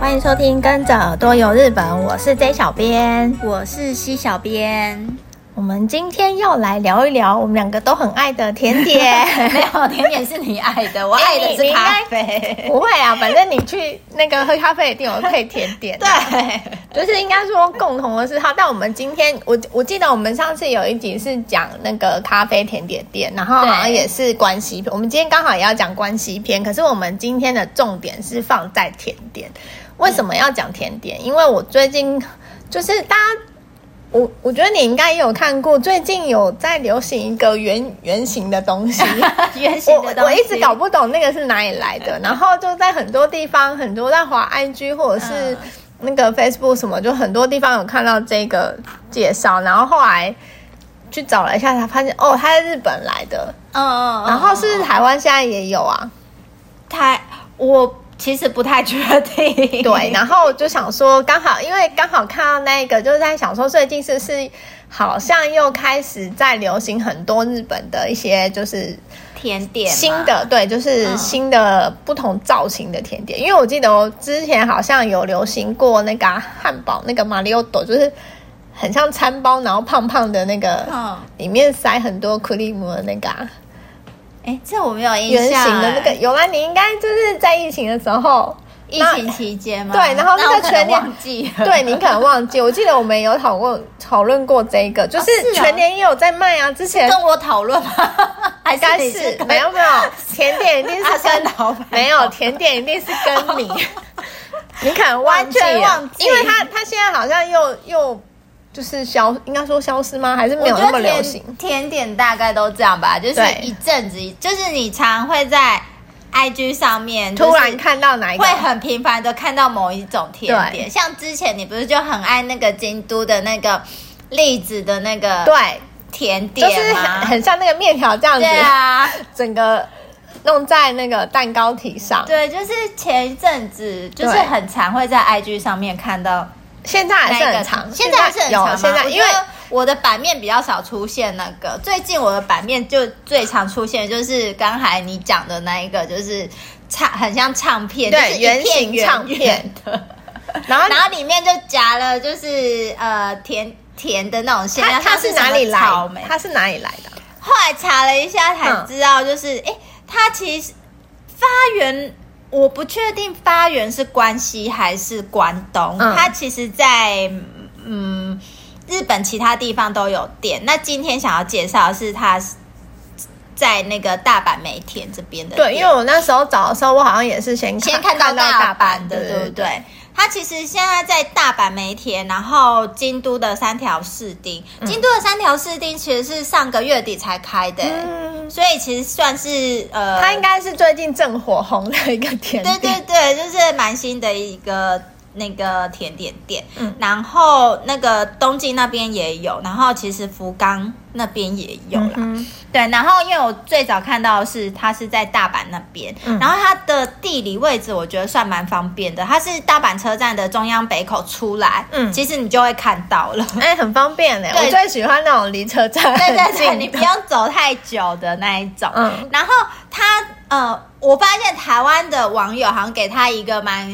欢迎收听《跟着耳朵游日本》，我是 J 小编，我是 C 小编。我们今天要来聊一聊我们两个都很爱的甜点。没有，甜点是你爱的，我爱的是咖啡。不会啊，反正你去那个喝咖啡的店，我配甜点。对，就是应该说共同的嗜好。但我们今天，我我记得我们上次有一集是讲那个咖啡甜点店，然后好像也是关西篇。我们今天刚好也要讲关西篇，可是我们今天的重点是放在甜点。为什么要讲甜点？因为我最近就是大家。我我觉得你应该也有看过，最近有在流行一个圆圆形的东西，圆形的东西，我我一直搞不懂那个是哪里来的。然后就在很多地方，很多在华 IG 或者是那个 Facebook 什么，就很多地方有看到这个介绍。然后后来去找了一下，才发现哦，它是日本来的。嗯嗯，然后是台湾现在也有啊。台我。其实不太确定，对，然后就想说，刚好因为刚好看到那个，就是在想说，最近是不是好像又开始在流行很多日本的一些就是甜点，新的对，就是新的不同造型的甜点。嗯、因为我记得我之前好像有流行过那个汉堡，那个马里奥朵，就是很像餐包，然后胖胖的那个，嗯、里面塞很多 cream 的那个。哎，这我没有印象。圆形的那个有吗，你应该就是在疫情的时候，疫情期间吗？对，然后那个全年忘记，对你可能忘记。我记得我们有讨论讨论过这个，就是全年也有在卖啊。之前跟我讨论吗？应该是没有 没有，甜点一定是跟没有甜点一定是跟你，你可能完全忘记，因为他他现在好像又又。就是消，应该说消失吗？还是没有那么流行？甜点大概都这样吧，就是一阵子，就是你常会在 IG 上面突然看到哪一个，会很频繁的看到某一种甜点。像之前你不是就很爱那个京都的那个栗子的那个对甜点就是很，很像那个面条这样子，对啊，整个弄在那个蛋糕体上。对，就是前一阵子就是很常会在 IG 上面看到。现在还是很长，现在还是很长。现在因为我的版面比较少出现那个，最近我的版面就最常出现就是刚才你讲的那一个，就是唱很像唱片，对，就是圆形唱片的，然后然后里面就夹了就是呃甜甜的那种馅料。它是哪里来？它是哪里来的？后来查了一下才知道，就是哎、嗯，它其实发源。我不确定发源是关西还是关东，嗯、它其实在嗯日本其他地方都有店。那今天想要介绍的是它在那个大阪梅田这边的。对，因为我那时候找的时候，我好像也是先看先看到大阪的，对不对。它其实现在在大阪梅田，然后京都的三条市町，嗯、京都的三条市町其实是上个月底才开的，嗯、所以其实算是呃，它应该是最近正火红的一个甜点，对对对，就是蛮新的一个。那个甜点店，嗯，然后那个东京那边也有，然后其实福冈那边也有啦，嗯、对，然后因为我最早看到是它是在大阪那边，嗯、然后它的地理位置我觉得算蛮方便的，它是大阪车站的中央北口出来，嗯，其实你就会看到了，哎，很方便哎，对。我最喜欢那种离车站对对对，你不用走太久的那一种，嗯，然后它呃。我发现台湾的网友好像给他一个蛮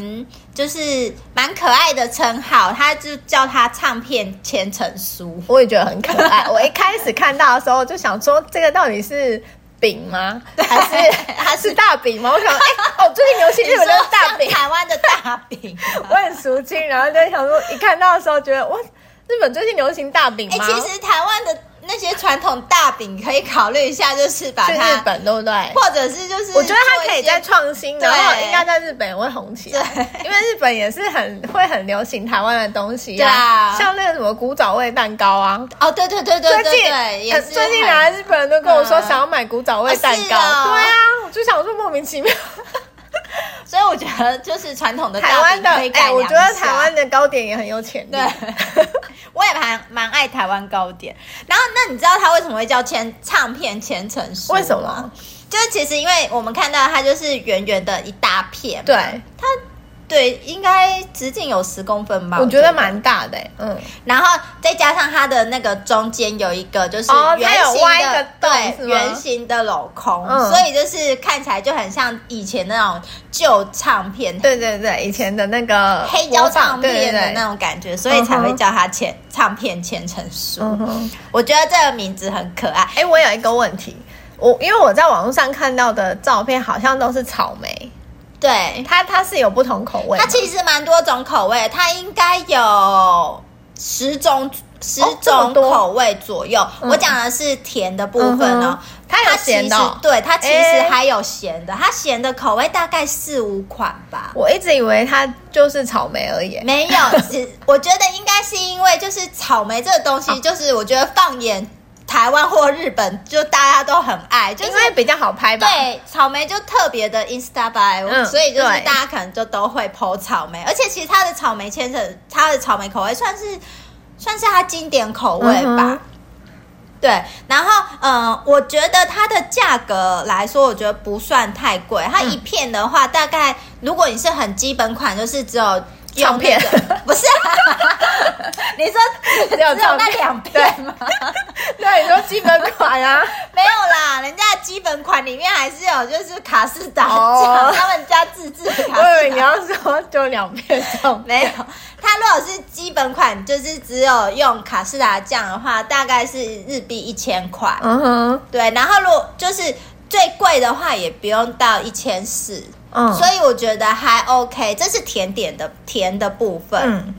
就是蛮可爱的称号，他就叫他唱片千层酥，我也觉得很可爱。我一开始看到的时候就想说，这个到底是饼吗？还是还是大饼吗？我想，哎、欸，哦，最近流行日本的大饼，台湾的大饼，我很熟悉，然后就想说，一看到的时候觉得，哇，日本最近流行大饼吗？欸、其实台湾的。那些传统大饼可以考虑一下，就是把它日本，对不对？或者是就是，我觉得它可以再创新，然后应该在日本也会红起来。对，因为日本也是很会很流行台湾的东西啊，像那个什么古早味蛋糕啊。哦，对对对对对，最近最近来日本人都跟我说想要买古早味蛋糕，对啊，我就想说莫名其妙。所以我觉得就是传统的台湾的，哎，我觉得台湾的糕点也很有潜力。对，我也蛮蛮爱台湾糕点。然后，那你知道它为什么会叫千唱片千层酥？为什么？就是其实因为我们看到它就是圆圆的一大片，对它对，应该直径有十公分吧？我觉得蛮大的，嗯。然后再加上它的那个中间有一个就是圆形的，对，圆形的镂空，所以就是看起来就很像以前那种旧唱片，对对对，以前的那个黑胶唱片的那种感觉，所以才会叫它千唱片千层酥。我觉得这个名字很可爱。哎，我有一个问题，我因为我在网络上看到的照片好像都是草莓。对它，它是有不同口味。它其实蛮多种口味，它应该有十种十种口味左右。我讲的是甜的部分哦，它有咸的、哦。对，它其实还有咸的，它咸的口味大概四五款吧。我一直以为它就是草莓而已。没有，只我觉得应该是因为就是草莓这个东西，就是我觉得放眼。台湾或日本，就大家都很爱，就是比较好拍吧。对，草莓就特别的 Insta by，、嗯、所以就是大家可能就都会 po 草莓，而且其实它的草莓千层，它的草莓口味算是算是它经典口味吧。嗯、对，然后嗯、呃，我觉得它的价格来说，我觉得不算太贵。它一片的话，大概如果你是很基本款，就是只有。唱片不是，你说只有那两片吗？对，你说基本款啊？没有啦，人家基本款里面还是有，就是卡士达酱，他们家自制的卡士达。我以为你要说就两片唱没有，它如果是基本款，就是只有用卡士达酱的话，大概是日币一千块。嗯哼，对，然后如果就是最贵的话，也不用到一千四。嗯，所以我觉得还 OK，这是甜点的甜的部分，嗯，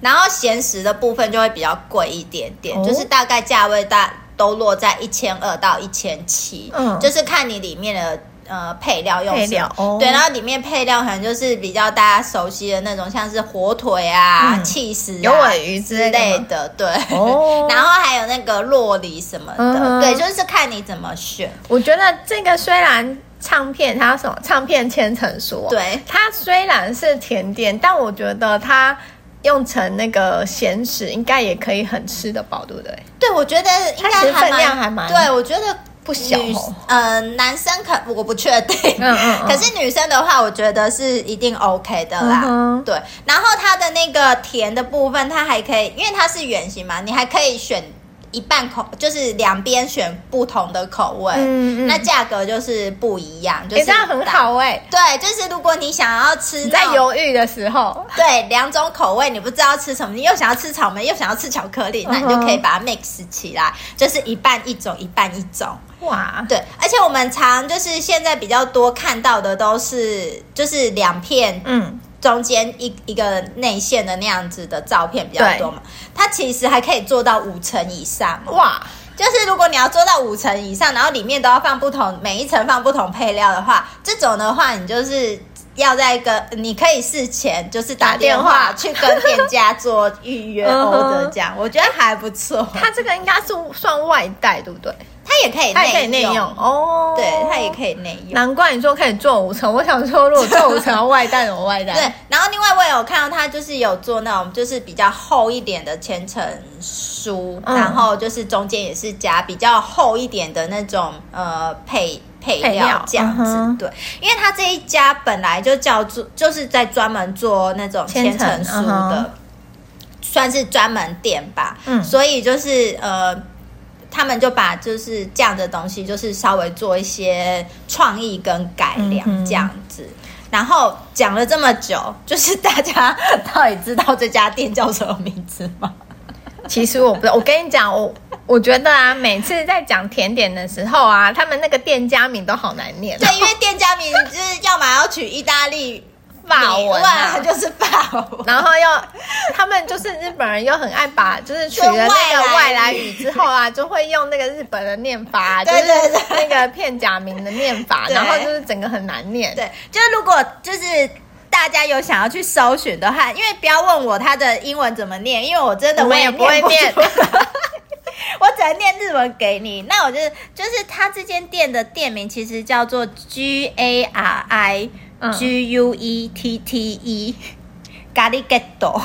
然后咸食的部分就会比较贵一点点，哦、就是大概价位大都落在一千二到一千七，嗯，就是看你里面的呃配料用什么，配料哦、对，然后里面配料可能就是比较大家熟悉的那种，像是火腿啊、起司、嗯、啊、有尾鱼之类的，对，哦，然后还有那个洛梨什么的，嗯、对，就是看你怎么选。我觉得这个虽然。唱片它什么？唱片千层酥。对，它虽然是甜点，但我觉得它用成那个咸食，应该也可以很吃得饱，对不对？对，我觉得应该还分量还蛮。对，我觉得不小。呃，男生可我不确定，嗯嗯，嗯。可是女生的话，我觉得是一定 OK 的啦。嗯哼。对，然后它的那个甜的部分，它还可以，因为它是圆形嘛，你还可以选。一半口就是两边选不同的口味，嗯嗯，那价格就是不一样，就是这样很好哎。对，就是如果你想要吃，在犹豫的时候，对，两种口味你不知道吃什么，你又想要吃草莓，又想要吃巧克力，那你就可以把它 mix 起来，就是一半一种，一半一种。哇，对，而且我们常就是现在比较多看到的都是就是两片，嗯。中间一一个内馅的那样子的照片比较多嘛，它其实还可以做到五层以上哇！就是如果你要做到五层以上，然后里面都要放不同，每一层放不同配料的话，这种的话你就是要在一个你可以事前就是打电话去跟店家做预约 order 这样，我觉得还不错。它这个应该是算外带，对不对？它也可以，它也可以内用哦。对，它也可以内用。难怪你说可以做五层，我想说，如果做五层要外带，怎么外带？对。然后另外我也有看到它，就是有做那种就是比较厚一点的千层酥，嗯、然后就是中间也是加比较厚一点的那种呃配配料这样子。嗯、对，因为他这一家本来就叫做就是在专门做那种千层酥的，嗯、算是专门店吧。嗯。所以就是呃。他们就把就是这样的东西，就是稍微做一些创意跟改良这样子。然后讲了这么久，就是大家到底知道这家店叫什么名字吗？其实我不知道。我跟你讲，我我觉得啊，每次在讲甜点的时候啊，他们那个店家名都好难念，哦。对，因为店家名就是要么要取意大利。法文啊，就是法文，然后又他们就是日本人，又很爱把就是取了那个外来语之后啊，就会用那个日本的念法，就是那个片假名的念法，然后就是整个很难念。对，就是如果就是大家有想要去搜寻的话，因为不要问我他的英文怎么念，因为我真的我也不会念，我只能念日文给你。那我就就是他这间店的店名其实叫做 G A R I。G U E T T E 咖喱 get 豆，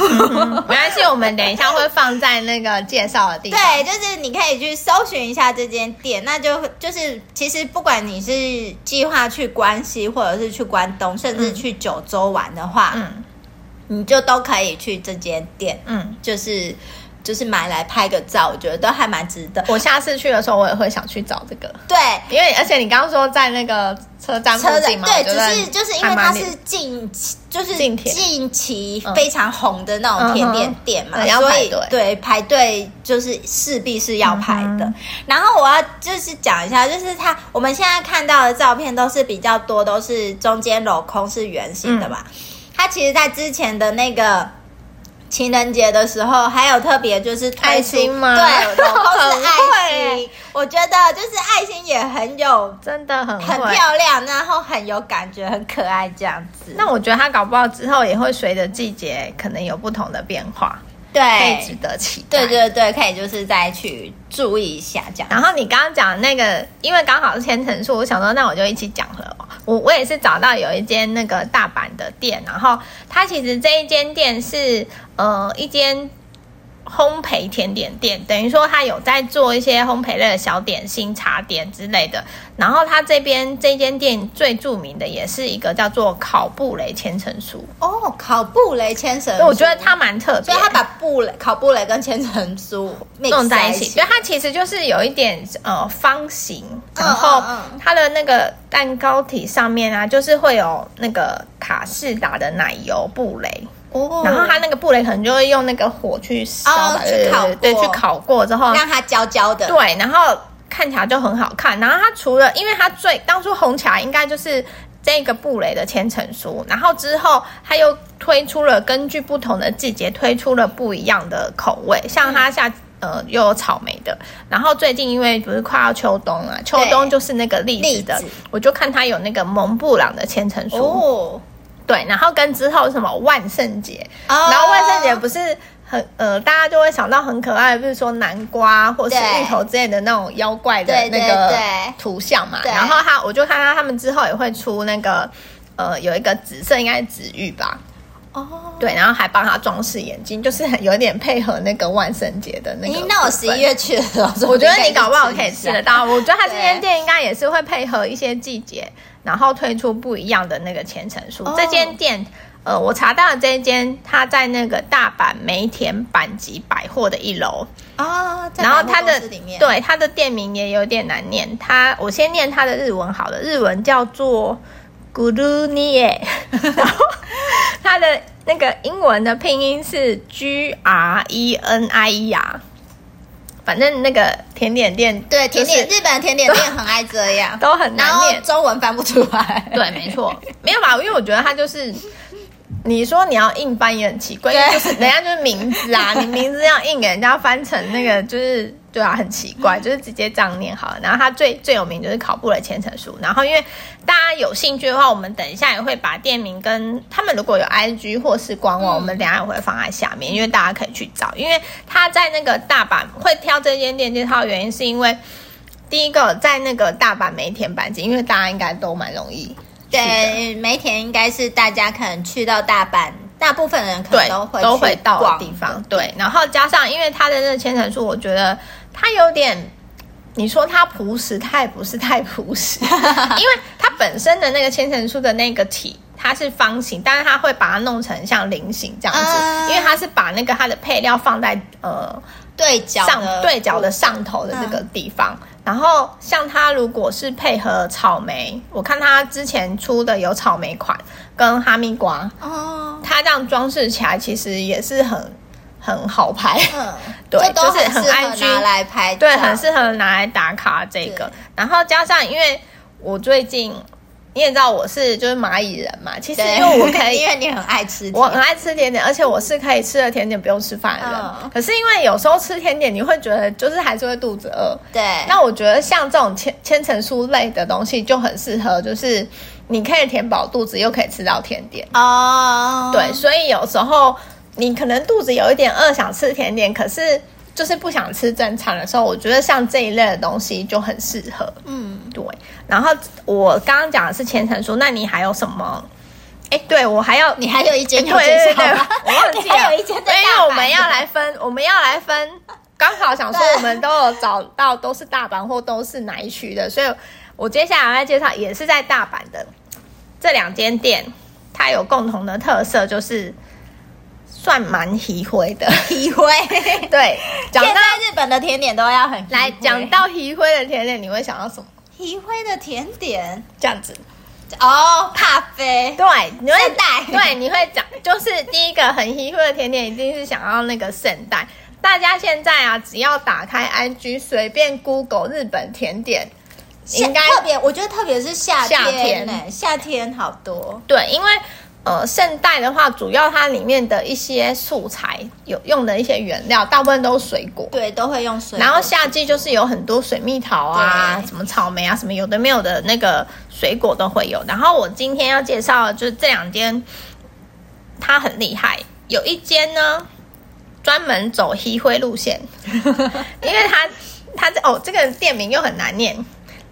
没关系，我们等一下会放在那个介绍的地方。对，就是你可以去搜寻一下这间店，那就就是其实不管你是计划去关西，或者是去关东，甚至去九州玩的话，嗯，你就都可以去这间店，嗯，就是。就是买来拍个照，我觉得都还蛮值得。我下次去的时候，我也会想去找这个。对，因为而且你刚刚说在那个车站附近嘛，对，只是就是因为它是近期，就是近期非常红的那种甜点店嘛，嗯、所以对排队就是势必是要排的。嗯、然后我要就是讲一下，就是它我们现在看到的照片都是比较多，都是中间镂空是圆形的嘛。嗯、它其实，在之前的那个。情人节的时候，还有特别就是爱心吗？对，都是爱 心。我觉得就是爱心也很有，真的很很漂亮，然后很有感觉，很可爱这样子。那我觉得它搞不好之后也会随着季节可能有不同的变化。对，可以值得期待。对对对，可以就是再去注意一下这样。然后你刚刚讲的那个，因为刚好是千层树，我想说那我就一起讲了。我我也是找到有一间那个大阪的店，然后它其实这一间店是呃一间。烘焙甜点店，等于说他有在做一些烘焙类的小点心、茶点之类的。然后他这边这间店最著名的也是一个叫做烤布雷千层酥。哦，烤布雷千层酥，我觉得它蛮特别，所以他把布雷烤布雷跟千层酥弄在一起，所以它其实就是有一点呃方形，然后它的那个蛋糕体上面啊，就是会有那个卡士达的奶油布雷。Oh, 然后它那个布雷可能就会用那个火去烧，oh, 去烤过，对，去烤过之后让它焦焦的。对，然后看起来就很好看。然后它除了，因为它最当初红起来应该就是这个布雷的千层酥，然后之后它又推出了根据不同的季节推出了不一样的口味，像它下呃又有草莓的，然后最近因为不是快要秋冬了，秋冬就是那个栗子的，子我就看它有那个蒙布朗的千层酥。Oh. 对，然后跟之后什么万圣节，oh. 然后万圣节不是很呃，大家就会想到很可爱的，比如说南瓜或是芋头之类的那种妖怪的那个图像嘛。然后他，我就看到他们之后也会出那个呃，有一个紫色，应该是紫玉吧。哦，oh. 对，然后还帮他装饰眼睛，就是有点配合那个万圣节的那个。那我十一月去的时候，我觉得 你搞不好可以吃得到。我觉得他这间店应该也是会配合一些季节。然后推出不一样的那个千层酥。Oh. 这间店，呃，我查到的这一间，它在那个大阪梅田阪急百货的一楼啊。Oh, 然后它的对它的店名也有点难念，它我先念它的日文好了，日文叫做 Grunie，然后它的那个英文的拼音是 G R E N I E R。反正那个甜点店，对甜点，日本的甜点店很爱这样，都很难念，中文翻不出来。对，没错，没有吧？因为我觉得它就是，你说你要硬翻也很奇怪，对就是人家就是名字啊，你名字要硬给人家翻成那个就是。对啊，很奇怪，就是直接这样念好了。然后它最最有名就是考布的千层酥。然后因为大家有兴趣的话，我们等一下也会把店名跟他们如果有 IG 或是官网，嗯、我们等一下也会放在下面，因为大家可以去找。因为他在那个大阪会挑这间店介绍的原因，是因为第一个在那个大阪梅田阪急，因为大家应该都蛮容易。对，梅田应该是大家可能去到大阪。大部分人可能都会都会到的地方，对。然后加上，因为它的那个千层酥，我觉得它有点，你说它朴实，它也不是太朴实，因为它本身的那个千层酥的那个体，它是方形，但是它会把它弄成像菱形这样子，嗯、因为它是把那个它的配料放在呃对角上对角的上头的这个地方。嗯然后像它如果是配合草莓，我看它之前出的有草莓款跟哈密瓜哦，它这样装饰起来其实也是很很好拍，嗯，对，就是很爱拿来拍，对，很适合拿来打卡这个。然后加上因为我最近。你也知道我是就是蚂蚁人嘛，其实因为我可以，因为你很爱吃，我很爱吃甜点，而且我是可以吃了甜点不用吃饭的人。嗯、可是因为有时候吃甜点，你会觉得就是还是会肚子饿。对。那我觉得像这种千千层酥类的东西就很适合，就是你可以填饱肚子，又可以吃到甜点。哦。对，所以有时候你可能肚子有一点饿，想吃甜点，可是。就是不想吃正餐的时候，我觉得像这一类的东西就很适合。嗯，对。然后我刚刚讲的是千层酥，那你还有什么？哎，对我还要，你还有一间要介绍吗？我忘记了，还有一间在大阪。因为我们要来分，我们要来分，刚好想说我们都有找到都是大阪或都是哪一区的，所以我接下来要介绍也是在大阪的这两间店，它有共同的特色，就是算蛮稀灰的稀灰。对，讲到日本的甜点都要很来讲到稀灰的甜点，你会想到什么？稀灰的甜点这样子。哦，咖啡，对，你会带，对，你会讲，就是第一个很体会的甜点，一定是想要那个圣代。大家现在啊，只要打开 IG，随便 Google 日本甜点，应该特别，我觉得特别是夏天，夏天，夏天好多。对，因为。呃，圣代的话，主要它里面的一些素材有用的一些原料，大部分都是水果，对，都会用水果。然后夏季就是有很多水蜜桃啊，什么草莓啊，什么有的没有的那个水果都会有。然后我今天要介绍的就是这两间，它很厉害。有一间呢，专门走黑灰路线，因为它它这哦，这个店名又很难念。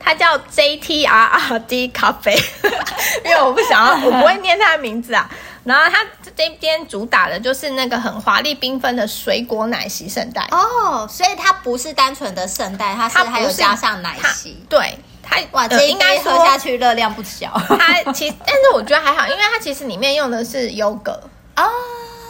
它叫 JTRRD 咖啡，因为我不想要，我不会念它的名字啊。然后它这边主打的就是那个很华丽缤纷的水果奶昔圣代哦，所以它不是单纯的圣代，它是还有加上奶昔。对，它哇，这应该喝下去热量不小。它其实，但是我觉得还好，因为它其实里面用的是优格哦，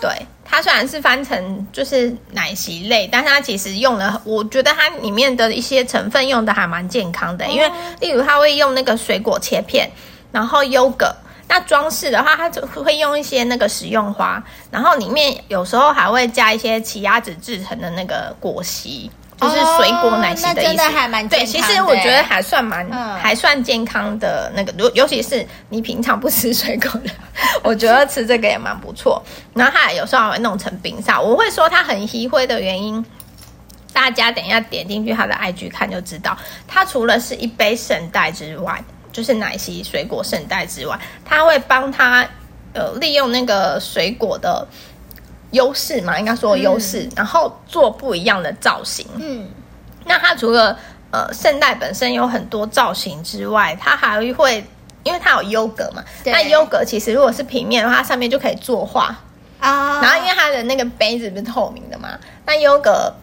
对。它虽然是翻成就是奶昔类，但是它其实用了，我觉得它里面的一些成分用的还蛮健康的，因为例如它会用那个水果切片，然后优格，那装饰的话，它就会用一些那个食用花，然后里面有时候还会加一些奇亚籽制成的那个果昔。就是水果奶昔的意思，哦、真的还蛮对。其实我觉得还算蛮、嗯、还算健康的那个，尤尤其是你平常不吃水果的，我觉得吃这个也蛮不错。然后它有时候还会弄成冰沙。我会说它很稀灰的原因，大家等一下点进去它的 IG 看就知道。它除了是一杯圣代之外，就是奶昔水果圣代之外，它会帮他呃利用那个水果的。优势嘛，应该说优势，嗯、然后做不一样的造型。嗯，那它除了呃圣代本身有很多造型之外，它还会，因为它有优格嘛。那优格其实如果是平面的话，它上面就可以作画啊。然后因为它的那个杯子不是透明的嘛，那优格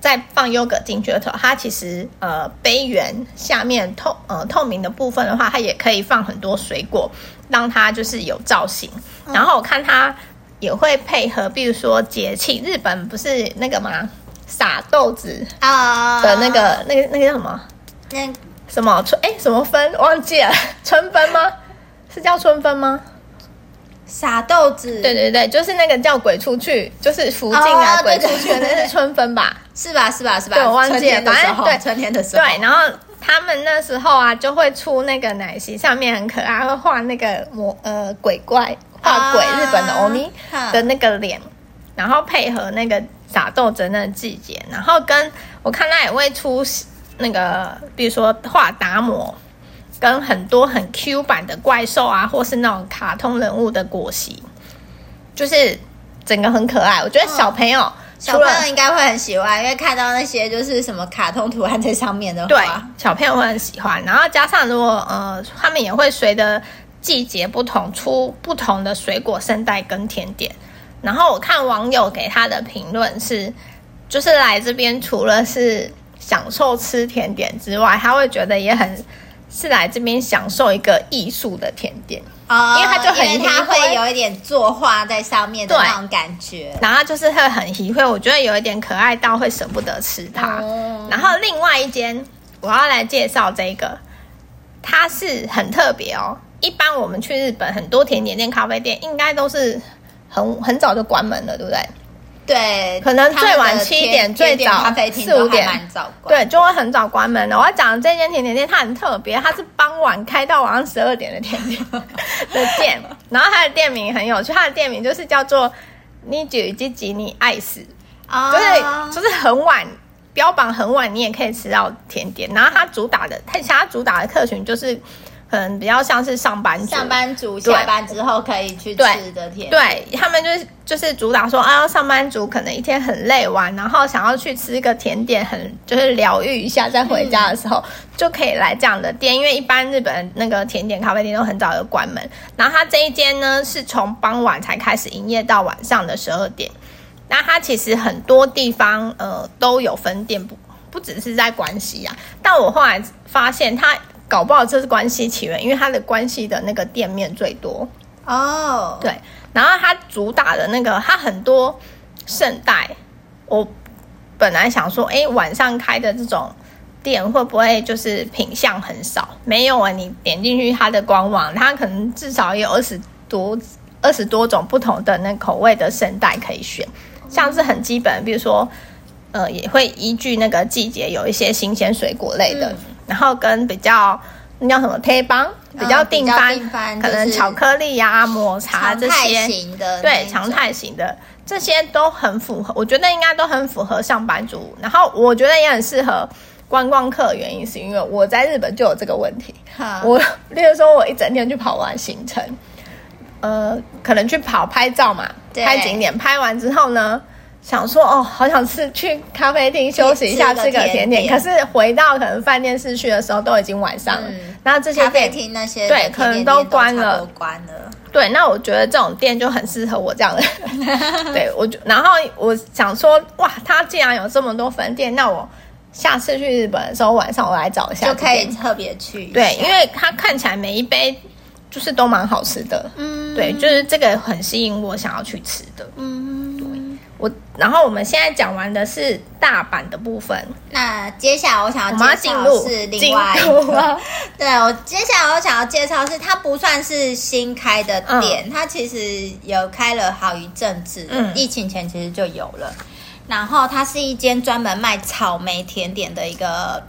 再放优格进去的时候，它其实呃杯缘下面透呃透明的部分的话，它也可以放很多水果，让它就是有造型。嗯、然后我看它。也会配合，比如说节气，日本不是那个吗？撒豆子啊的那个、uh, 那个那个叫什么？那什么春？哎，什么分？忘记了，春分吗？是叫春分吗？撒豆子？对对对，就是那个叫鬼出去，就是福晋啊，uh, 鬼出去那是春分吧？是吧？是吧？是吧？对，我忘记了，反正对春天的时候。对，然后他们那时候啊，就会出那个奶昔，上面很可爱，会画那个魔呃鬼怪。画鬼日本的欧尼的那个脸，啊、然后配合那个打斗争的季节，然后跟我看他也会出那个，比如说画达摩，跟很多很 Q 版的怪兽啊，或是那种卡通人物的果昔，就是整个很可爱。我觉得小朋友、哦、小朋友应该会很喜欢，因为看到那些就是什么卡通图案在上面的话，对，小朋友会很喜欢。然后加上如果呃，他们也会随着。季节不同，出不同的水果圣代跟甜点。然后我看网友给他的评论是，就是来这边除了是享受吃甜点之外，他会觉得也很是来这边享受一个艺术的甜点哦，因为他就很，他会有一点作画在上面的那种感觉，然后就是会很喜欢，我觉得有一点可爱到会舍不得吃它。嗯、然后另外一间我要来介绍这个，它是很特别哦。一般我们去日本，很多甜点店、咖啡店应该都是很很早就关门了，对不对？对，可能最晚七点，最早四五点，对，就会很早关门了。我要讲的这间甜点店，它很特别，它是傍晚开到晚上十二点的甜点 的店。然后它的店名很有趣，它的店名就是叫做“你举吉吉你爱死”，就是就是很晚，标榜很晚，你也可以吃到甜点。然后它主打的，它其他主打的客群就是。可能比较像是上班族，上班族下班之后可以去吃的甜点。对，他们就是就是主打说啊，上班族可能一天很累完，然后想要去吃一个甜点，很就是疗愈一下，再回家的时候、嗯、就可以来这样的店。因为一般日本那个甜点咖啡店都很早就关门，然后它这一间呢是从傍晚才开始营业到晚上的十二点。那它其实很多地方呃都有分店，不不只是在关西啊。但我后来发现它。搞不好这是关系起源，因为它的关系的那个店面最多哦。Oh. 对，然后它主打的那个，它很多圣代。我本来想说，哎，晚上开的这种店会不会就是品相很少？没有啊，你点进去它的官网，它可能至少有二十多、二十多种不同的那口味的圣代可以选，像是很基本，比如说，呃，也会依据那个季节有一些新鲜水果类的。嗯然后跟比较那叫什么贴邦比较定番，嗯、可能巧克力呀、啊、抹茶这些，对常态型的这些都很符合，我觉得应该都很符合上班族。然后我觉得也很适合观光客，原因是因为我在日本就有这个问题。好我 例如说，我一整天去跑完行程，呃，可能去跑拍照嘛，拍景点，拍完之后呢。想说哦，好想吃去咖啡厅休息一下，吃个甜点。可是回到可能饭店市区的时候，都已经晚上了。那、嗯、这些咖啡厅那些对，可能都关了。都关了。对，那我觉得这种店就很适合我这样的人。对，我就然后我想说，哇，他既然有这么多分店，那我下次去日本的时候晚上我来找一下，就可以特别去。对，因为它看起来每一杯就是都蛮好吃的。嗯，对，就是这个很吸引我想要去吃的。嗯。我，然后我们现在讲完的是大阪的部分，那接下来我想要介绍是另外一个，对，我接下来我想要介绍是它不算是新开的店，嗯、它其实有开了好一阵子，嗯、疫情前其实就有了。然后它是一间专门卖草莓甜点的一个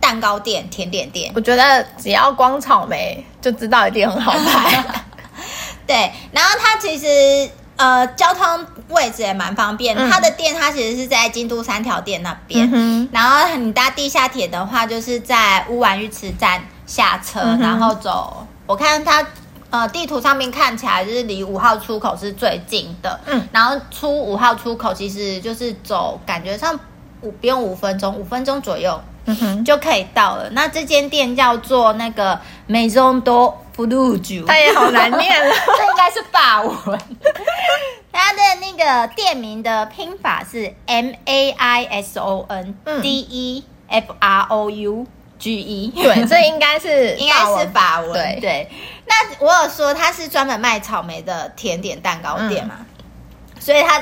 蛋糕店、甜点店。我觉得只要光草莓就知道一定很好卖。对，然后它其实。呃，交通位置也蛮方便。它的店，它其实是在京都三条店那边。嗯、然后你搭地下铁的话，就是在乌丸浴池站下车，嗯、然后走。我看它呃地图上面看起来就是离五号出口是最近的。嗯，然后出五号出口其实就是走，感觉上五不用五分钟，五分钟左右，嗯哼，就可以到了。那这间店叫做那个 Maison do 它也好难念了，这应该是法文。它的那个店名的拼法是 M A I S O N D E F R O U G E，对，这应该是 应该是法文。对对，那我有说它是专门卖草莓的甜点蛋糕店嘛，嗯、所以它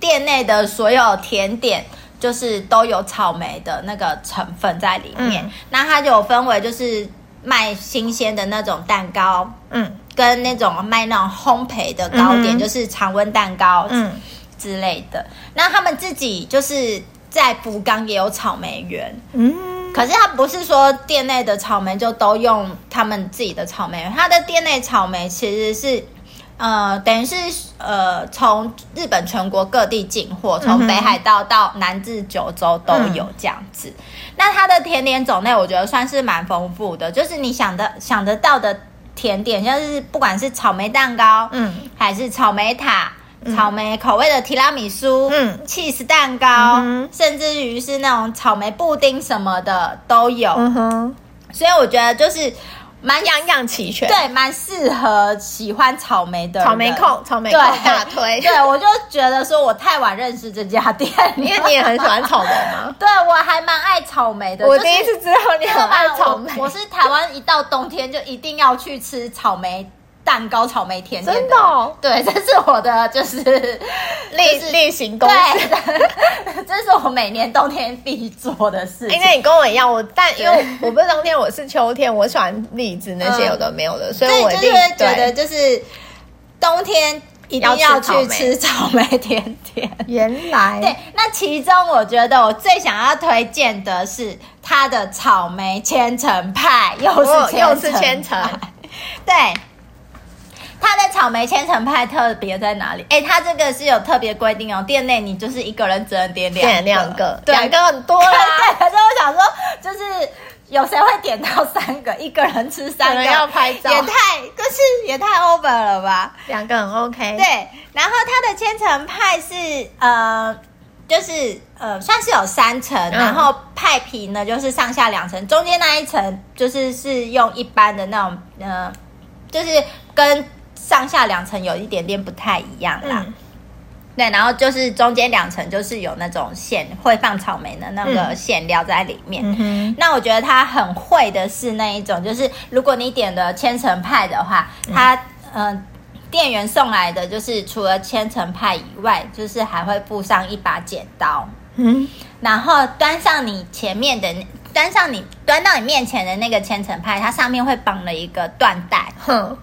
店内的所有甜点就是都有草莓的那个成分在里面。嗯、那它就有分为就是。卖新鲜的那种蛋糕，嗯，跟那种卖那种烘焙的糕点，嗯、就是常温蛋糕，嗯。之类的。嗯、那他们自己就是在福冈也有草莓园，嗯，可是他不是说店内的草莓就都用他们自己的草莓园，他的店内草莓其实是。呃，等于是呃，从日本全国各地进货，从北海道到南至九州都有这样子。嗯、那它的甜点种类，我觉得算是蛮丰富的，就是你想的想得到的甜点，像是不管是草莓蛋糕，嗯，还是草莓塔、嗯、草莓口味的提拉米苏，嗯，cheese 蛋糕，嗯、甚至于是那种草莓布丁什么的都有。嗯哼，所以我觉得就是。蛮样样齐全，对，蛮适合喜欢草莓的草莓控，草莓控大推。对，我就觉得说我太晚认识这家店，因为你也很喜欢草莓吗？对，我还蛮爱草莓的。我第一次知道你很爱草莓。我是台湾一到冬天就一定要去吃草莓。蛋糕、草莓甜点，真的、哦，对，这是我的就是 例例行公事，这是我每年冬天必做的事情。因为你跟我一样，我但因为我 不是冬天，我是秋天，我喜欢栗子那些有的没有的，嗯、所以我就是觉得就是冬天一定要去吃草莓甜点。原来对，那其中我觉得我最想要推荐的是它的草莓千层派，又是又是千层，对。它的草莓千层派特别在哪里？哎，它这个是有特别规定哦，店内你就是一个人只能点两两个，对，两个很多啦。对，可是我想说，就是有谁会点到三个？一个人吃三个要拍照，也太就是也太 over 了吧？两个很 OK。对，然后它的千层派是呃，就是呃，算是有三层，嗯、然后派皮呢就是上下两层，中间那一层就是是用一般的那种呃，就是跟上下两层有一点点不太一样啦。嗯对，然后就是中间两层就是有那种馅，会放草莓的那个馅料在里面。嗯、那我觉得他很会的是那一种，就是如果你点的千层派的话，他嗯、呃，店员送来的就是除了千层派以外，就是还会附上一把剪刀。嗯，然后端上你前面的，端上你端到你面前的那个千层派，它上面会绑了一个缎带。哼，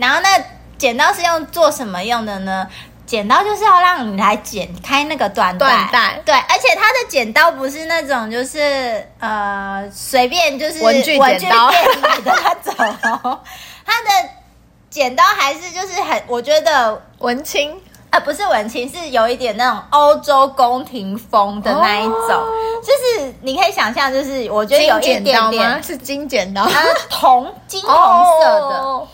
然后那剪刀是用做什么用的呢？剪刀就是要让你来剪开那个缎带，对，而且它的剪刀不是那种就是呃随便就是文具剪刀。店买的那种，它的剪刀还是就是很我觉得文青。啊、呃，不是文青，是有一点那种欧洲宫廷风的那一种，哦、就是你可以想象，就是我觉得有一点点是金剪刀，它铜金铜色的。哦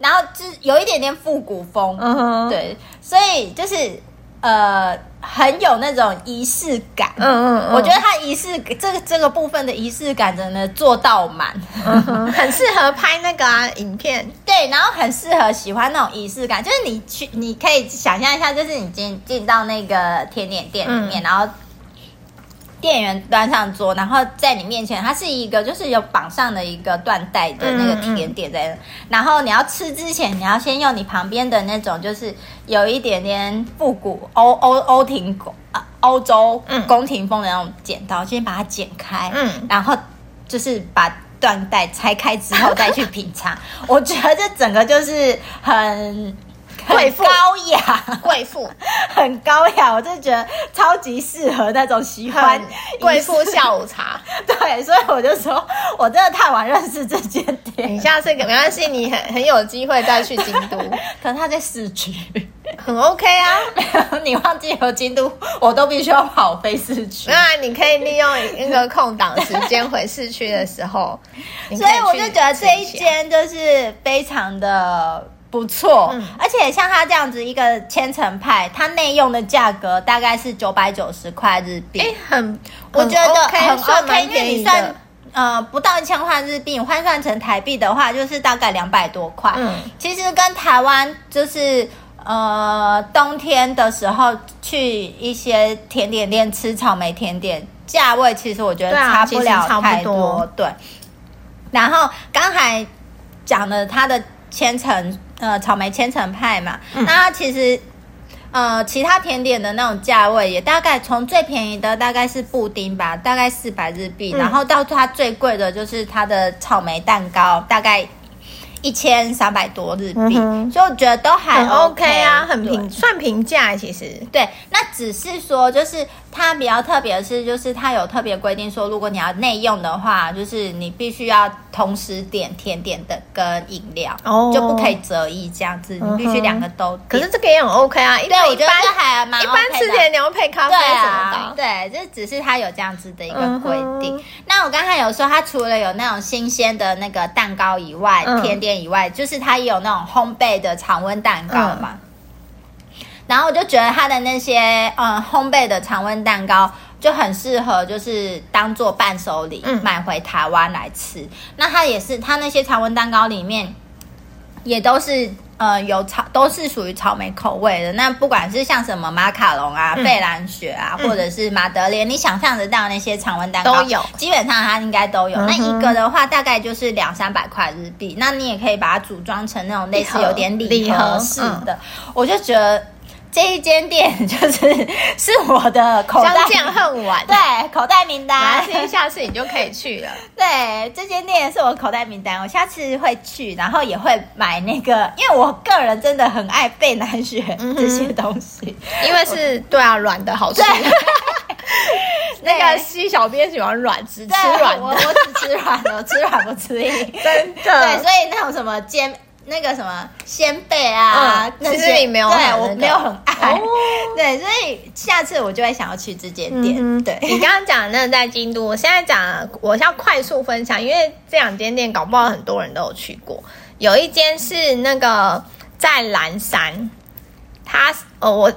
然后就是有一点点复古风，嗯哼，对，所以就是呃很有那种仪式感，嗯嗯，嗯，我觉得它仪式这个这个部分的仪式感真的做到满，嗯，很适合拍那个啊影片，对，然后很适合喜欢那种仪式感，就是你去你可以想象一下，就是你进进到那个甜点店里面，嗯，然后。店员端上桌，然后在你面前，它是一个就是有绑上的一个缎带的那个甜点在那，嗯嗯，然后你要吃之前，你要先用你旁边的那种就是有一点点复古欧欧欧廷啊欧洲宫廷风的那种剪刀，嗯、先把它剪开，嗯，然后就是把缎带拆开之后再去品尝。我觉得这整个就是很。贵妇高雅，贵妇很高雅，我就觉得超级适合那种喜欢贵妇下午茶。对，所以我就说，我真的太晚认识这间店。你下次没关系，你很很有机会再去京都，可能他在市区，很 OK 啊。没有，你忘记和京都，我都必须要跑飞市区。那你可以利用那个空档时间回市区的时候，所以我就觉得这一间就是非常的。不错，嗯、而且像它这样子一个千层派，它内用的价格大概是九百九十块日币，欸，很，我觉得很 OK，算蛮便宜的。算呃不到一千块日币，换算成台币的话，就是大概两百多块。嗯，其实跟台湾就是呃冬天的时候去一些甜点店吃草莓甜点，价位其实我觉得差不了太多。对，啊，对，然后刚才讲了它的千层。呃，草莓千层派嘛，嗯、那它其实，呃，其他甜点的那种价位也大概从最便宜的大概是布丁吧，大概四百日币，嗯、然后到它最贵的就是它的草莓蛋糕，大概。一千三百多日币，嗯、所以我觉得都还 OK, OK 啊，很平，算平价其实。对，那只是说，就是它比较特别的是，就是它有特别规定说，如果你要内用的话，就是你必须要同时点甜点的跟饮料，哦，就不可以择一这样子，你必须两个都点。可是这个也很 OK 啊，因为我觉得还蛮 OK。一般吃甜点配咖啡什么的，对啊，对，这只是它有这样子的一个规定。嗯、那我刚才有说，它除了有那种新鲜的那个蛋糕以外，嗯、甜点。以外，就是它也有那种烘焙的常温蛋糕嘛，嗯、然后我就觉得它的那些嗯烘焙的常温蛋糕就很适合，就是当做伴手礼买回台湾来吃。嗯、那它也是，它那些常温蛋糕里面也都是。呃，有草都是属于草莓口味的。那不管是像什么马卡龙啊、嗯、费兰雪啊，或者是马德莲，嗯、你想象得到那些常温蛋糕都有，基本上它应该都有。嗯、那一个的话，大概就是两三百块日币。那你也可以把它组装成那种类似有点礼盒式的，嗯、我就觉得。这一间店就是是我的口袋，相见恨晚。对，口袋名单，下次下次你就可以去了。对，这间店是我口袋名单，我下次会去，然后也会买那个，因为我个人真的很爱贝南雪这些东西，嗯、因为是我对啊，软的好吃。那个西小编喜欢软，只吃软的，我我只吃软的，我吃软不吃硬。真的。对，所以那种什么煎。那个什么仙贝啊，嗯、那些其实你没有、那个，对我没有很爱，哦、对，所以下次我就会想要去这间店。嗯、对你刚刚讲的那个在京都，我现在讲我要快速分享，因为这两间店搞不好很多人都有去过。有一间是那个在蓝山，它呃我。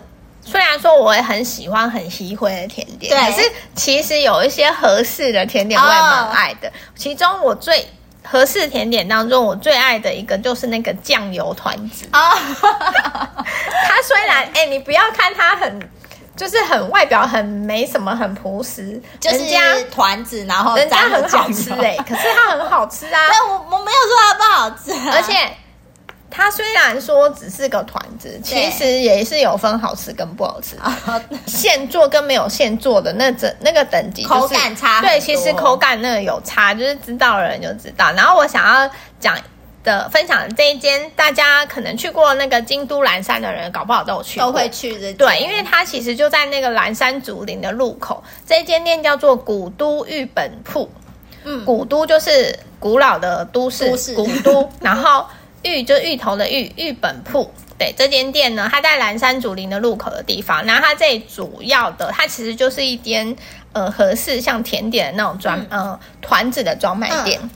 虽然说我也很喜欢很稀灰的甜点，对，可是其实有一些合适的甜点我也蛮爱的。Oh. 其中我最和式甜点当中，我最爱的一个就是那个酱油团子。哦，oh. 它虽然哎、欸，你不要看它很，就是很外表很没什么，很朴实，就是家团子，然后人家很好吃哎、欸，可是它很好吃啊。那我我没有说它不好吃、啊，而且。它虽然说只是个团子，其实也是有分好吃跟不好吃。现做跟没有现做的那整那个等级，口感差。对，其实口感那个有差，就是知道的人就知道。然后我想要讲的分享的这一间，大家可能去过那个京都岚山的人，搞不好都有去，都会去的。对，因为它其实就在那个岚山竹林的路口。这一间店叫做古都御本铺，嗯，古都就是古老的都市，都市古都，然后。芋就芋头的芋，芋本铺。对，这间店呢，它在蓝山竹林的路口的地方。然后它这里主要的，它其实就是一间呃合适像甜点的那种专、嗯、呃团子的专卖店。嗯、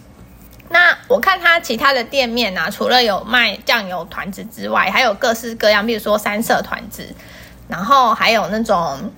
那我看它其他的店面啊，除了有卖酱油团子之外，还有各式各样，比如说三色团子，然后还有那种。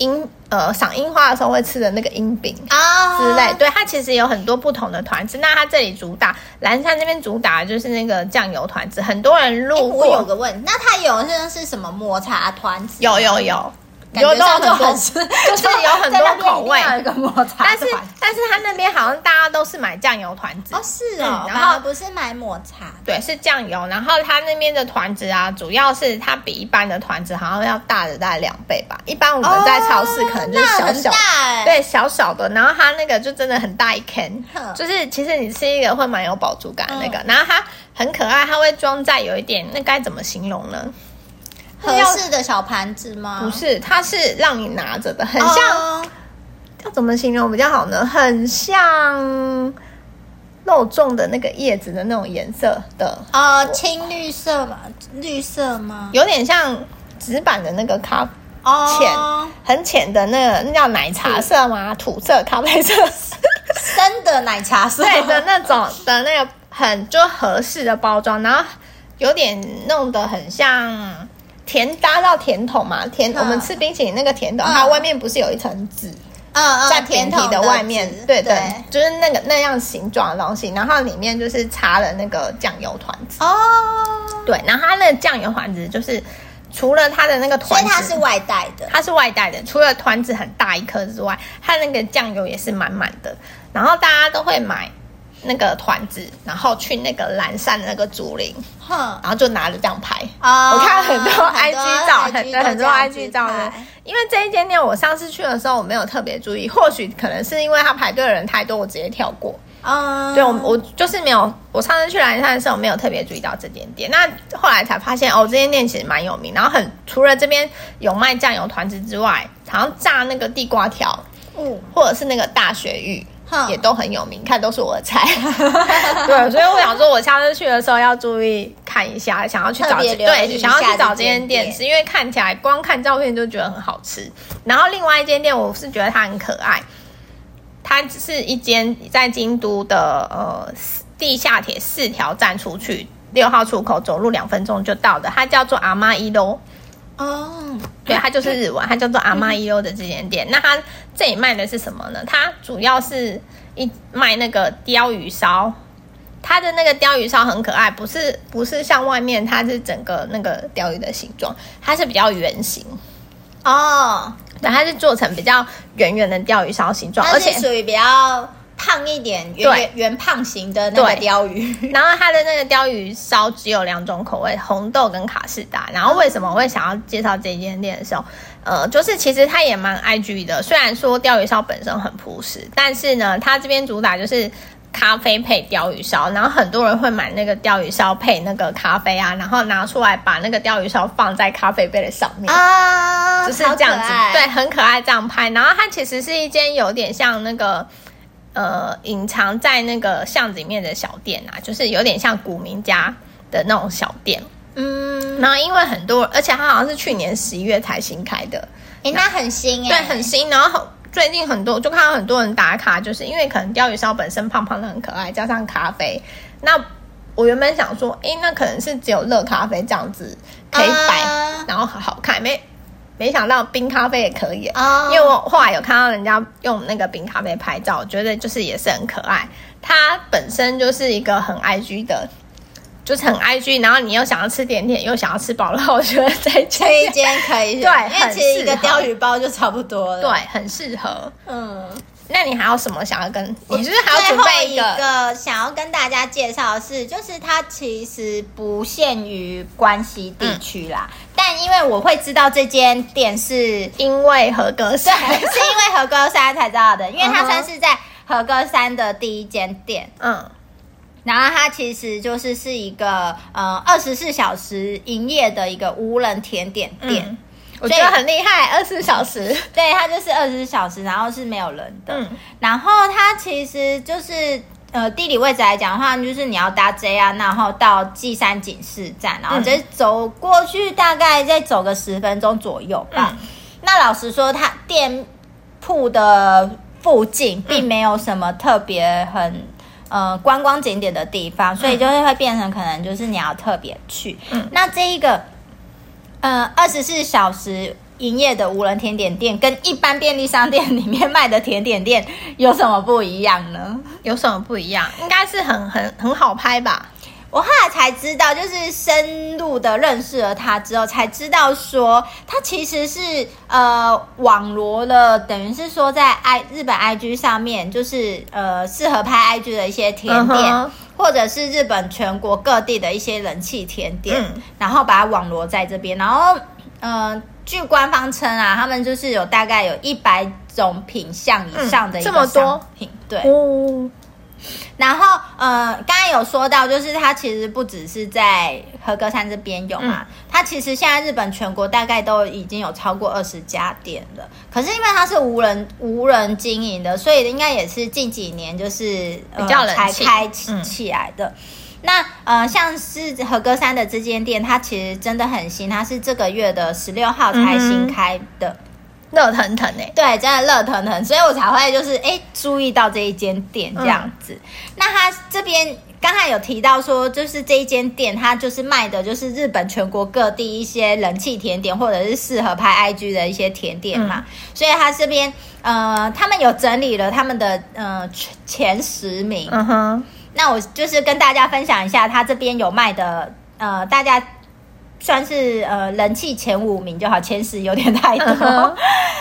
樱呃赏樱花的时候会吃的那个樱饼啊之类，对，它其实有很多不同的团子。那它这里主打蓝山这边主打就是那个酱油团子，很多人路过。我有个问，那它有是是什么抹茶团子？有有有。有都很多，就是有很多口味。有一个抹茶，但是但是他那边好像大家都是买酱油团子哦，是哦，然后不是买抹茶，对，是酱油。然后他那边的团子啊，主要是它比一般的团子好像要大的大概两倍吧。一般我们在超市可能就是小小，对，小小的。然后它那个就真的很大一坑，就是其实你吃一个会蛮有饱足感的那个。然后它很可爱，它会装在有一点，那该怎么形容呢？合适的小盘子吗？不是，它是让你拿着的，很像，要、哦、怎么形容比较好呢？很像肉粽的那个叶子的那种颜色的啊，青绿色吧？绿色吗？有点像纸板的那个咖浅，哦、很浅的那个，那叫奶茶色吗？土色、咖啡色，深的奶茶色，对的那种的那个很就合适的包装，然后有点弄得很像。甜搭到甜筒嘛？甜，嗯、我们吃冰淇淋那个甜筒，嗯、它外面不是有一层纸？嗯嗯，在甜筒的外面，对对，对就是那个那样形状的东西，然后里面就是插了那个酱油团子。哦，对，然后它那个酱油团子就是除了它的那个团子，它是外带的，它是外带的。除了团子很大一颗之外，它那个酱油也是满满的。然后大家都会买。那个团子，然后去那个蓝山的那个竹林，哼，然后就拿着这样拍。哦，我看很多 IG 照，很多很多 IG 照的。因为这一间店，我上次去的时候我没有特别注意，或许可能是因为他排队的人太多，我直接跳过。嗯，对，我我就是没有，我上次去岚山的时候我没有特别注意到这间店。那后来才发现，哦，这间店其实蛮有名，然后很除了这边有卖酱油团子之外，好像炸那个地瓜条，嗯，或者是那个大雪玉。也都很有名，看都是我的菜。对，所以我想说，我下次去的时候要注意看一下，想要去找对，想要去找这间店，是因为看起来光看照片就觉得很好吃。然后另外一间店，我是觉得它很可爱，它是一间在京都的呃地下铁四条站出去六号出口走路两分钟就到的，它叫做阿妈伊罗。哦，对，它就是日文，它叫做阿妈伊欧的这间店。嗯、那它这里卖的是什么呢？它主要是一卖那个鲷鱼烧，它的那个鲷鱼烧很可爱，不是不是像外面它是整个那个鲷鱼的形状，它是比较圆形。哦，对，它是做成比较圆圆的鲷鱼烧形状，而且属于比较。胖一点，圆圆圆胖型的那个鲷鱼，然后它的那个鲷鱼烧只有两种口味，红豆跟卡士达。然后为什么我会想要介绍这间店的时候，呃，就是其实它也蛮 IG 的。虽然说鲷鱼烧本身很朴实，但是呢，它这边主打就是咖啡配鲷鱼烧，然后很多人会买那个鲷鱼烧配那个咖啡啊，然后拿出来把那个鲷鱼烧放在咖啡杯的上面啊，就是这样子，对，很可爱这样拍。然后它其实是一间有点像那个。呃，隐藏在那个巷子里面的小店啊，就是有点像古民家的那种小店。嗯，然后因为很多，而且它好像是去年十一月才新开的，诶，那很新诶，对，很新。然后最近很多就看到很多人打卡，就是因为可能钓鱼烧本身胖胖的很可爱，加上咖啡。那我原本想说，诶，那可能是只有热咖啡这样子可以摆，呃、然后很好看。没没想到冰咖啡也可以，哦、因为我后来有看到人家用那个冰咖啡拍照，我觉得就是也是很可爱。它本身就是一个很 IG 的。就是很 IG，然后你又想要吃点点，又想要吃饱了，我觉得在这一间可以，对，因为其实一个鯛鱼包就差不多了，对，很适合。嗯，那你还有什么想要跟？你是不是还要准备一个？一个想要跟大家介绍的是，就是它其实不限于关西地区啦，嗯、但因为我会知道这间店是因为和歌山，是因为和歌山才知道的，因为它算是在和歌山的第一间店。嗯。然后它其实就是是一个呃二十四小时营业的一个无人甜点店，嗯、我觉得很厉害，二十四小时。对，它就是二十四小时，然后是没有人的。嗯、然后它其实就是呃地理位置来讲的话，就是你要搭 JR，然后到纪山景视站，然后再走过去，大概再走个十分钟左右吧。嗯、那老实说，它店铺的附近并没有什么特别很。呃，观光景点的地方，所以就是会变成可能就是你要特别去。嗯，那这一个呃二十四小时营业的无人甜点店，跟一般便利商店里面卖的甜点店有什么不一样呢？有什么不一样？应该是很很很好拍吧。我后来才知道，就是深入的认识了他之后，才知道说他其实是呃网罗了，等于是说在 i 日本 IG 上面，就是呃适合拍 IG 的一些甜点，uh huh. 或者是日本全国各地的一些人气甜点，嗯、然后把它网罗在这边。然后呃，据官方称啊，他们就是有大概有一百种品相以上的一个商品，嗯、对。哦然后，呃，刚才有说到，就是它其实不只是在和歌山这边有嘛，嗯、它其实现在日本全国大概都已经有超过二十家店了。可是因为它是无人无人经营的，所以应该也是近几年就是、呃、比较才开起起来的。嗯、那呃，像是和歌山的这间店，它其实真的很新，它是这个月的十六号才新开的。嗯热腾腾哎，对，真的热腾腾，所以我才会就是哎、欸、注意到这一间店这样子。嗯、那它这边刚才有提到说，就是这一间店，它就是卖的就是日本全国各地一些人气甜点，或者是适合拍 IG 的一些甜点嘛。嗯、所以它这边呃，他们有整理了他们的呃前十名。嗯哼，那我就是跟大家分享一下，他这边有卖的呃，大家。算是呃人气前五名就好，前十有点太多。Uh huh.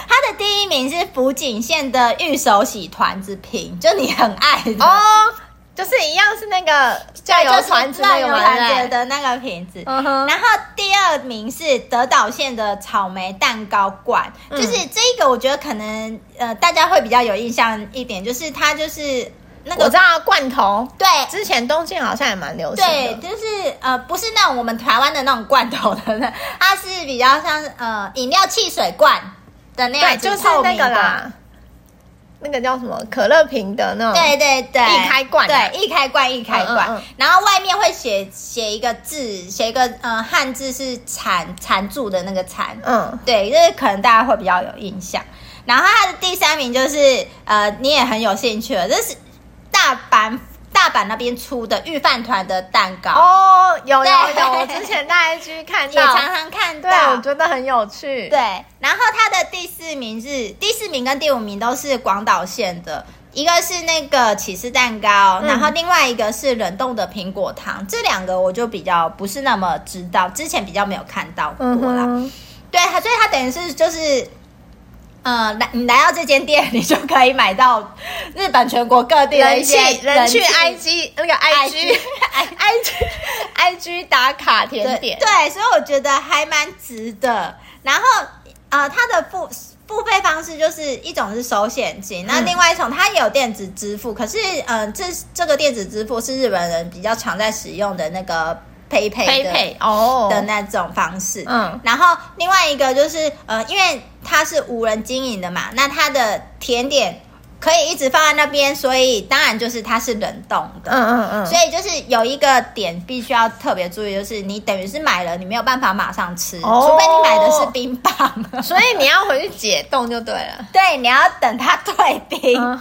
他的第一名是福井县的玉手洗团子瓶，就你很爱的哦，oh, 就是一样是那个酱油团子那个牌子的那个瓶子。Uh huh. 然后第二名是德岛县的草莓蛋糕罐，就是这个我觉得可能呃大家会比较有印象一点，就是它就是。那个、我知道罐头，对，之前东京好像也蛮流行的。对，就是呃，不是那种我们台湾的那种罐头的，它是比较像呃饮料汽水罐的那样就是那个啦，那个叫什么可乐瓶的那种，对对对，易开罐，对，易开罐，易开罐，嗯嗯嗯，然后外面会写写一个字，写一个呃汉字是缠缠住的那个缠，嗯，对，就是可能大家会比较有印象。然后它的第三名就是呃，你也很有兴趣了，这是。大阪大阪那边出的御饭团的蛋糕。哦，有有有，我之前在 IG 看到，也常常看到，对，我觉得很有趣。对，然后它的第四名是第四名跟第五名都是广岛县的，一个是那个起司蛋糕，嗯、然后另外一个是冷冻的苹果糖，这两个我就比较不是那么知道，之前比较没有看到过啦。嗯、哼。对，所以它等于是就是。嗯，来你来到这间店，你就可以买到日本全国各地的一些人去 IG 那个 IG IG IG 打卡甜点，对，所以我觉得还蛮值得。然后，呃，它的付付费方式就是一种是收现金，那另外一种它也有电子支付，可是，嗯、呃，这这个电子支付是日本人比较常在使用的那个。PayPay 的哦的那种方式，嗯，然后另外一个就是呃，因为它是无人经营的嘛，那它的甜点可以一直放在那边，所以当然就是它是冷冻的。嗯嗯嗯。所以就是有一个点必须要特别注意，就是你等于是买了，你没有办法马上吃，哦、除非你买的是冰棒。所以你要回去解冻就对了。对，你要等它退冰、嗯、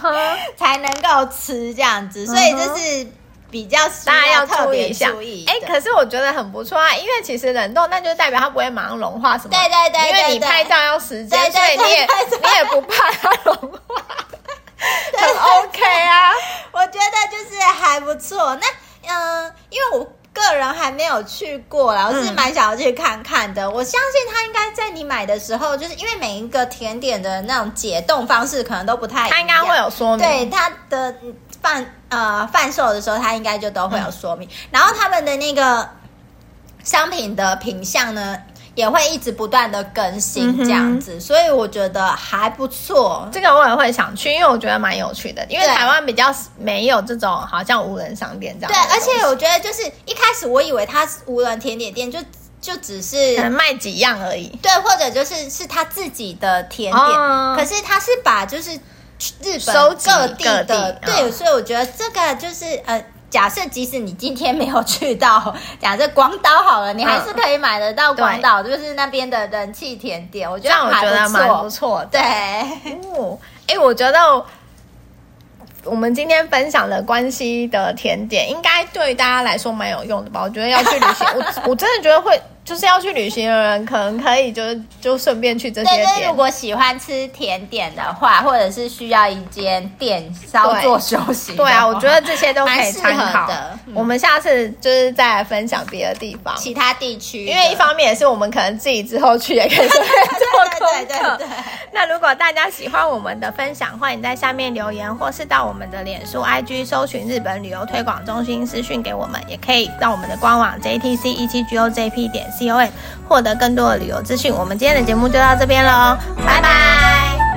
才能够吃这样子。所以就是比较大家要特别注意。哎、欸，可是我觉得很不错啊，因为其实冷冻那就代表它不会马上融化什么。对对对，對，因为你拍照要时间，所以你也你也不怕它融化。很 OK 啊，我觉得就是还不错。那嗯、呃，因为我个人还没有去过啦，我是蛮想要去看看的。嗯、我相信它应该在你买的时候，就是因为每一个甜点的那种解冻方式可能都不太一样，它应该会有说明。对它的贩呃贩售的时候，他应该就都会有说明。嗯、然后他们的那个商品的品相呢，也会一直不断的更新这样子，嗯、所以我觉得还不错。这个我也会想去，因为我觉得蛮有趣的。因为台湾比较没有这种好像无人商店这样。对，而且我觉得就是一开始我以为它是无人甜点店，就就只是能卖几样而已。对，或者就是是他自己的甜点，哦、可是他是把就是日本各地的地、哦、对，所以我觉得这个就是呃。假设即使你今天没有去到，假设广岛好了，你还是可以买得到广岛，就是那边的人气甜点。我觉得还不错，蛮不错。对，哦，哎，我觉得我们今天分享的关西的甜点，应该对大家来说蛮有用的吧？我觉得要去旅行，我 我真的觉得会。就是要去旅行的人，可能可以就就顺便去这些店。对，如果喜欢吃甜点的话，或者是需要一间店稍作休息，对啊，我觉得这些都可以参考的。嗯、我们下次就是再来分享别的地方，其他地区。因为一方面也是我们可能自己之后去也可以顺便做功课。那如果大家喜欢我们的分享，欢迎在下面留言，或是到我们的脸书、IG 搜寻日本旅游推广中心私讯给我们，也可以到我们的官网 JTC 一七 GOJP 点。COA 获得更多的旅游资讯，我们今天的节目就到这边喽，拜拜。